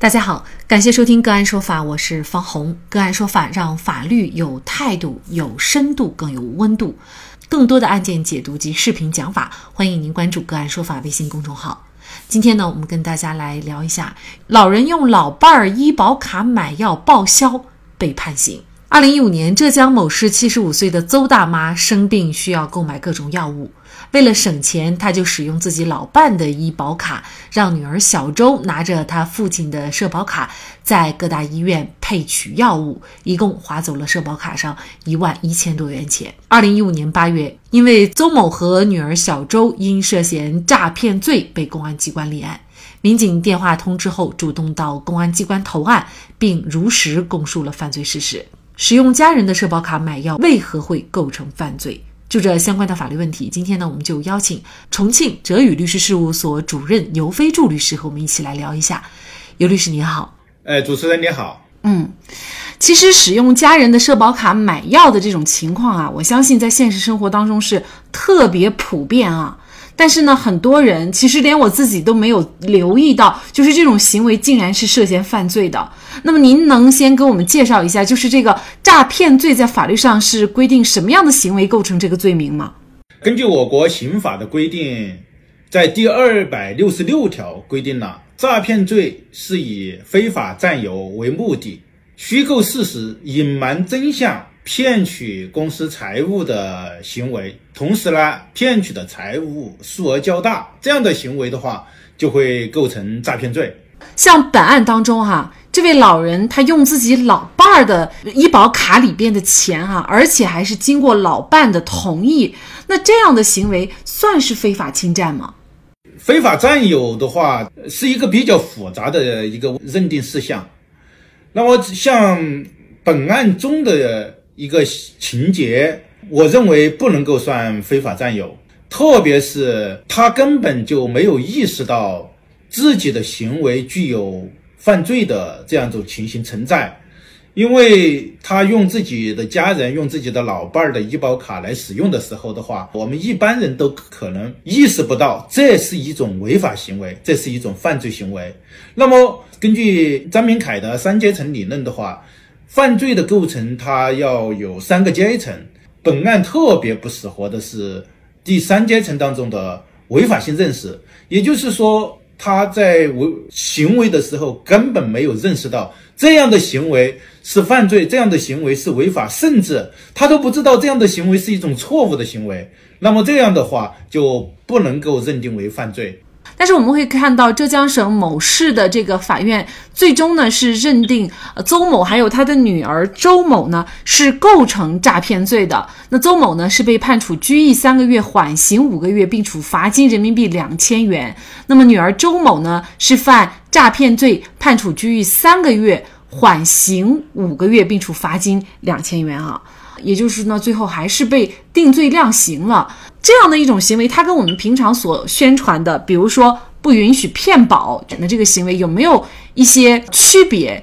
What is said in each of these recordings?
大家好，感谢收听个案说法，我是方红。个案说法让法律有态度、有深度、更有温度。更多的案件解读及视频讲法，欢迎您关注个案说法微信公众号。今天呢，我们跟大家来聊一下，老人用老伴儿医保卡买药报销被判刑。二零一五年，浙江某市七十五岁的邹大妈生病，需要购买各种药物。为了省钱，她就使用自己老伴的医保卡，让女儿小周拿着她父亲的社保卡，在各大医院配取药物，一共划走了社保卡上一万一千多元钱。二零一五年八月，因为邹某和女儿小周因涉嫌诈骗罪被公安机关立案，民警电话通知后，主动到公安机关投案，并如实供述了犯罪事实。使用家人的社保卡买药，为何会构成犯罪？就这相关的法律问题，今天呢，我们就邀请重庆哲宇律师事务所主任牛飞柱律师和我们一起来聊一下。尤律师你好，哎，主持人你好。嗯，其实使用家人的社保卡买药的这种情况啊，我相信在现实生活当中是特别普遍啊。但是呢，很多人其实连我自己都没有留意到，就是这种行为竟然是涉嫌犯罪的。那么，您能先给我们介绍一下，就是这个诈骗罪在法律上是规定什么样的行为构成这个罪名吗？根据我国刑法的规定，在第二百六十六条规定了，诈骗罪是以非法占有为目的，虚构事实、隐瞒真相。骗取公司财物的行为，同时呢，骗取的财物数额较大，这样的行为的话，就会构成诈骗罪。像本案当中哈，这位老人他用自己老伴儿的医保卡里边的钱哈，而且还是经过老伴的同意，那这样的行为算是非法侵占吗？非法占有的话，是一个比较复杂的一个认定事项。那么像本案中的。一个情节，我认为不能够算非法占有，特别是他根本就没有意识到自己的行为具有犯罪的这样一种情形存在，因为他用自己的家人、用自己的老伴儿的医保卡来使用的时候的话，我们一般人都可能意识不到这是一种违法行为，这是一种犯罪行为。那么，根据张明凯的三阶层理论的话。犯罪的构成，它要有三个阶层。本案特别不适合的是第三阶层当中的违法性认识，也就是说，他在为行为的时候根本没有认识到这样的行为是犯罪，这样的行为是违法，甚至他都不知道这样的行为是一种错误的行为。那么这样的话就不能够认定为犯罪。但是我们会看到，浙江省某市的这个法院最终呢是认定邹某还有他的女儿周某呢是构成诈骗罪的。那邹某呢是被判处拘役三个月，缓刑五个月，并处罚金人民币两千元。那么女儿周某呢是犯诈骗罪，判处拘役三个月，缓刑五个月，并处罚金两千元啊。也就是呢，最后还是被定罪量刑了。这样的一种行为，它跟我们平常所宣传的，比如说不允许骗保的这个行为，有没有一些区别？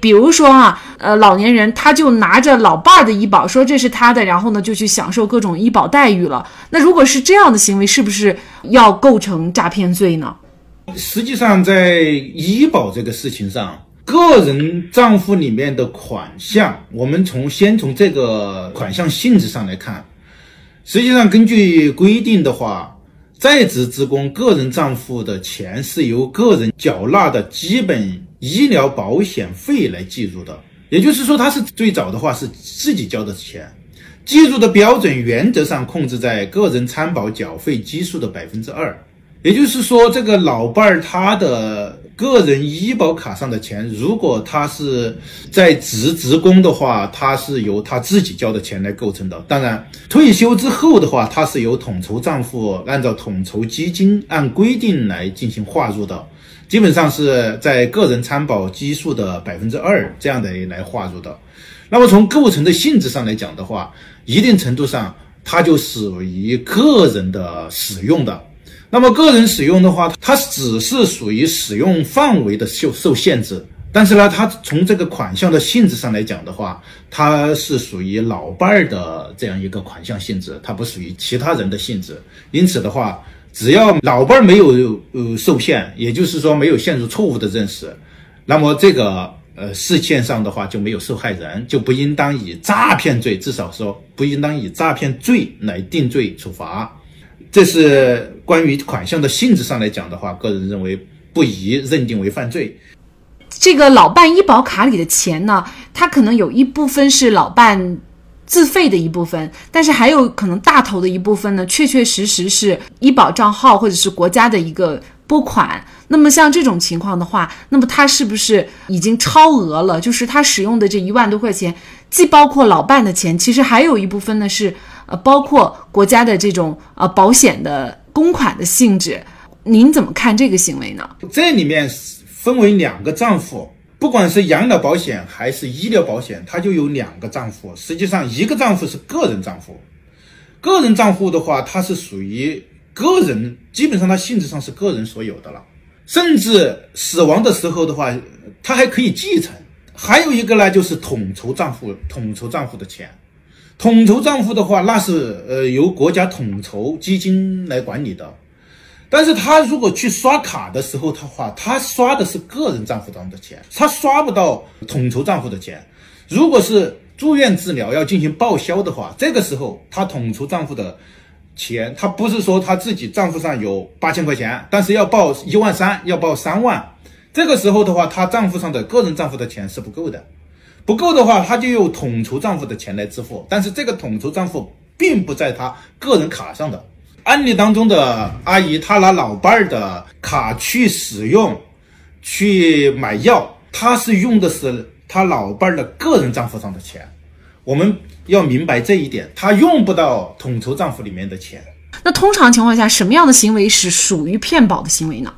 比如说啊，呃，老年人他就拿着老伴儿的医保，说这是他的，然后呢就去享受各种医保待遇了。那如果是这样的行为，是不是要构成诈骗罪呢？实际上，在医保这个事情上。个人账户里面的款项，我们从先从这个款项性质上来看，实际上根据规定的话，在职职工个人账户的钱是由个人缴纳的基本医疗保险费来计入的，也就是说，他是最早的话是自己交的钱，计入的标准原则上控制在个人参保缴费基数的百分之二，也就是说，这个老伴儿他的。个人医保卡上的钱，如果他是在职职工的话，他是由他自己交的钱来构成的。当然，退休之后的话，他是由统筹账户按照统筹基金按规定来进行划入的，基本上是在个人参保基数的百分之二这样的来划入的。那么从构成的性质上来讲的话，一定程度上它就属于个人的使用的。那么个人使用的话，它只是属于使用范围的受受限制，但是呢，它从这个款项的性质上来讲的话，它是属于老伴儿的这样一个款项性质，它不属于其他人的性质。因此的话，只要老伴儿没有呃受限，也就是说没有陷入错误的认识，那么这个呃事件上的话就没有受害人，就不应当以诈骗罪，至少说不应当以诈骗罪来定罪处罚。这是关于款项的性质上来讲的话，个人认为不宜认定为犯罪。这个老伴医保卡里的钱呢，它可能有一部分是老伴自费的一部分，但是还有可能大头的一部分呢，确确实实是医保账号或者是国家的一个拨款。那么像这种情况的话，那么他是不是已经超额了？就是他使用的这一万多块钱，既包括老伴的钱，其实还有一部分呢是呃包括国家的这种呃保险的公款的性质。您怎么看这个行为呢？这里面分为两个账户，不管是养老保险还是医疗保险，它就有两个账户。实际上，一个账户是个人账户，个人账户的话，它是属于个人，基本上它性质上是个人所有的了。甚至死亡的时候的话，他还可以继承。还有一个呢，就是统筹账户，统筹账户的钱，统筹账户的话，那是呃由国家统筹基金来管理的。但是他如果去刷卡的时候的话，他刷的是个人账户当中的钱，他刷不到统筹账户的钱。如果是住院治疗要进行报销的话，这个时候他统筹账户的。钱，他不是说他自己账户上有八千块钱，但是要报一万三，要报三万，这个时候的话，他账户上的个人账户的钱是不够的，不够的话，他就用统筹账户的钱来支付，但是这个统筹账户并不在他个人卡上的。案例当中的阿姨，她拿老伴儿的卡去使用，去买药，她是用的是她老伴儿的个人账户上的钱。我们要明白这一点，他用不到统筹账户里面的钱。那通常情况下，什么样的行为是属于骗保的行为呢？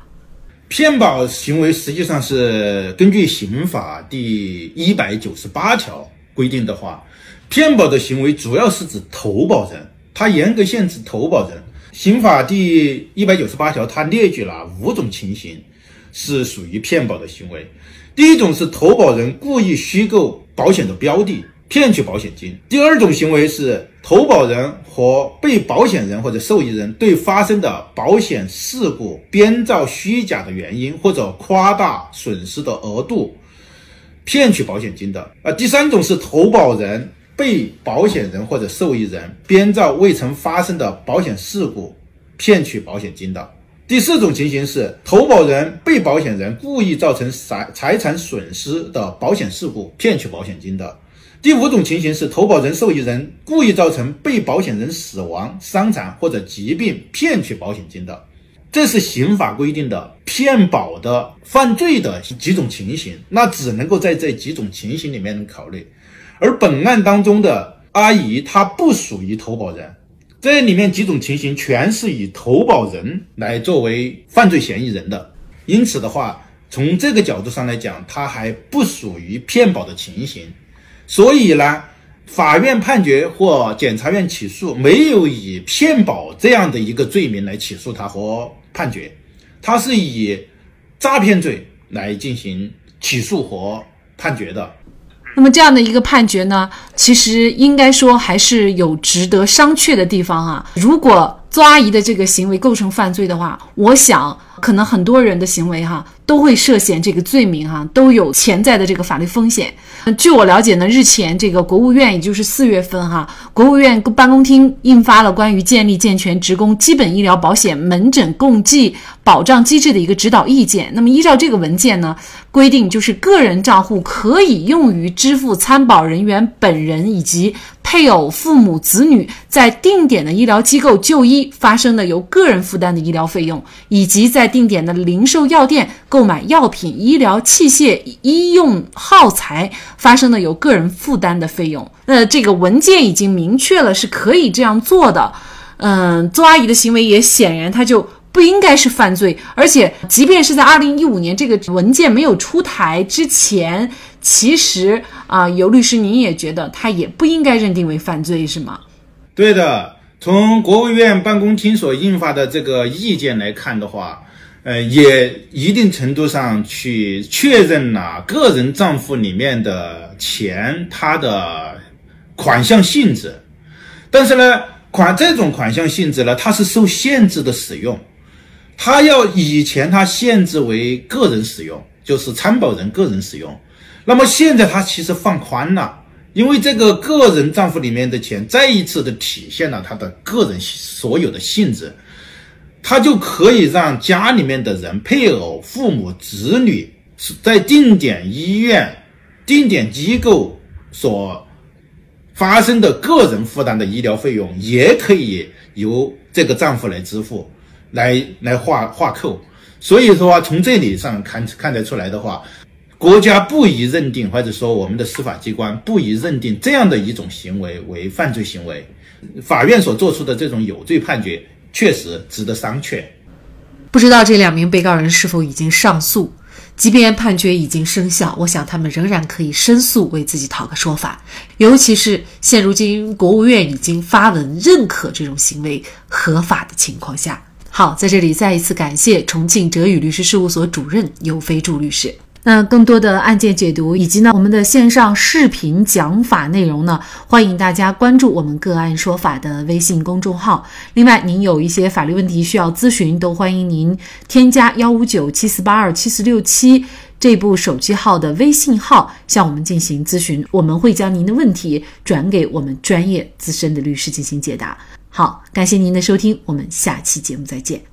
骗保行为实际上是根据刑法第一百九十八条规定的话，骗保的行为主要是指投保人，它严格限制投保人。刑法第一百九十八条它列举了五种情形是属于骗保的行为。第一种是投保人故意虚构保险的标的。骗取保险金。第二种行为是投保人和被保险人或者受益人对发生的保险事故编造虚假的原因或者夸大损失的额度，骗取保险金的。啊，第三种是投保人、被保险人或者受益人编造未曾发生的保险事故，骗取保险金的。第四种情形是投保人、被保险人故意造成财财产损失的保险事故，骗取保险金的。第五种情形是投保人、受益人故意造成被保险人死亡、伤残或者疾病，骗取保险金的，这是刑法规定的骗保的犯罪的几种情形，那只能够在这几种情形里面考虑。而本案当中的阿姨她不属于投保人，这里面几种情形全是以投保人来作为犯罪嫌疑人的，因此的话，从这个角度上来讲，她还不属于骗保的情形。所以呢，法院判决或检察院起诉没有以骗保这样的一个罪名来起诉他和判决，他是以诈骗罪来进行起诉和判决的。那么这样的一个判决呢，其实应该说还是有值得商榷的地方啊。如果邹阿姨的这个行为构成犯罪的话，我想可能很多人的行为哈。都会涉嫌这个罪名哈，都有潜在的这个法律风险。据我了解呢，日前这个国务院，也就是四月份哈，国务院办公厅印发了关于建立健全职工基本医疗保险门诊共计保障机制的一个指导意见。那么依照这个文件呢，规定就是个人账户可以用于支付参保人员本人以及配偶、父母、子女在定点的医疗机构就医发生的由个人负担的医疗费用，以及在定点的零售药店购。买药品、医疗器械、医用耗材发生的由个人负担的费用，那这个文件已经明确了是可以这样做的。嗯，邹阿姨的行为也显然她就不应该是犯罪，而且即便是在二零一五年这个文件没有出台之前，其实啊，尤律师您也觉得他也不应该认定为犯罪，是吗？对的，从国务院办公厅所印发的这个意见来看的话。呃，也一定程度上去确认了个人账户里面的钱它的款项性质，但是呢，款这种款项性质呢，它是受限制的使用，它要以前它限制为个人使用，就是参保人个人使用。那么现在他其实放宽了，因为这个个人账户里面的钱再一次的体现了他的个人所有的性质，他就可以让家里面的人、配偶、父母、子女在定点医院、定点机构所。发生的个人负担的医疗费用也可以由这个账户来支付，来来划划扣。所以说，从这里上看看得出来的话，国家不宜认定，或者说我们的司法机关不宜认定这样的一种行为为犯罪行为。法院所做出的这种有罪判决，确实值得商榷。不知道这两名被告人是否已经上诉？即便判决已经生效，我想他们仍然可以申诉，为自己讨个说法。尤其是现如今国务院已经发文认可这种行为合法的情况下。好，在这里再一次感谢重庆哲宇律师事务所主任尤飞柱律师。那更多的案件解读以及呢我们的线上视频讲法内容呢，欢迎大家关注我们个案说法的微信公众号。另外，您有一些法律问题需要咨询，都欢迎您添加幺五九七四八二七四六七这部手机号的微信号向我们进行咨询，我们会将您的问题转给我们专业资深的律师进行解答。好，感谢您的收听，我们下期节目再见。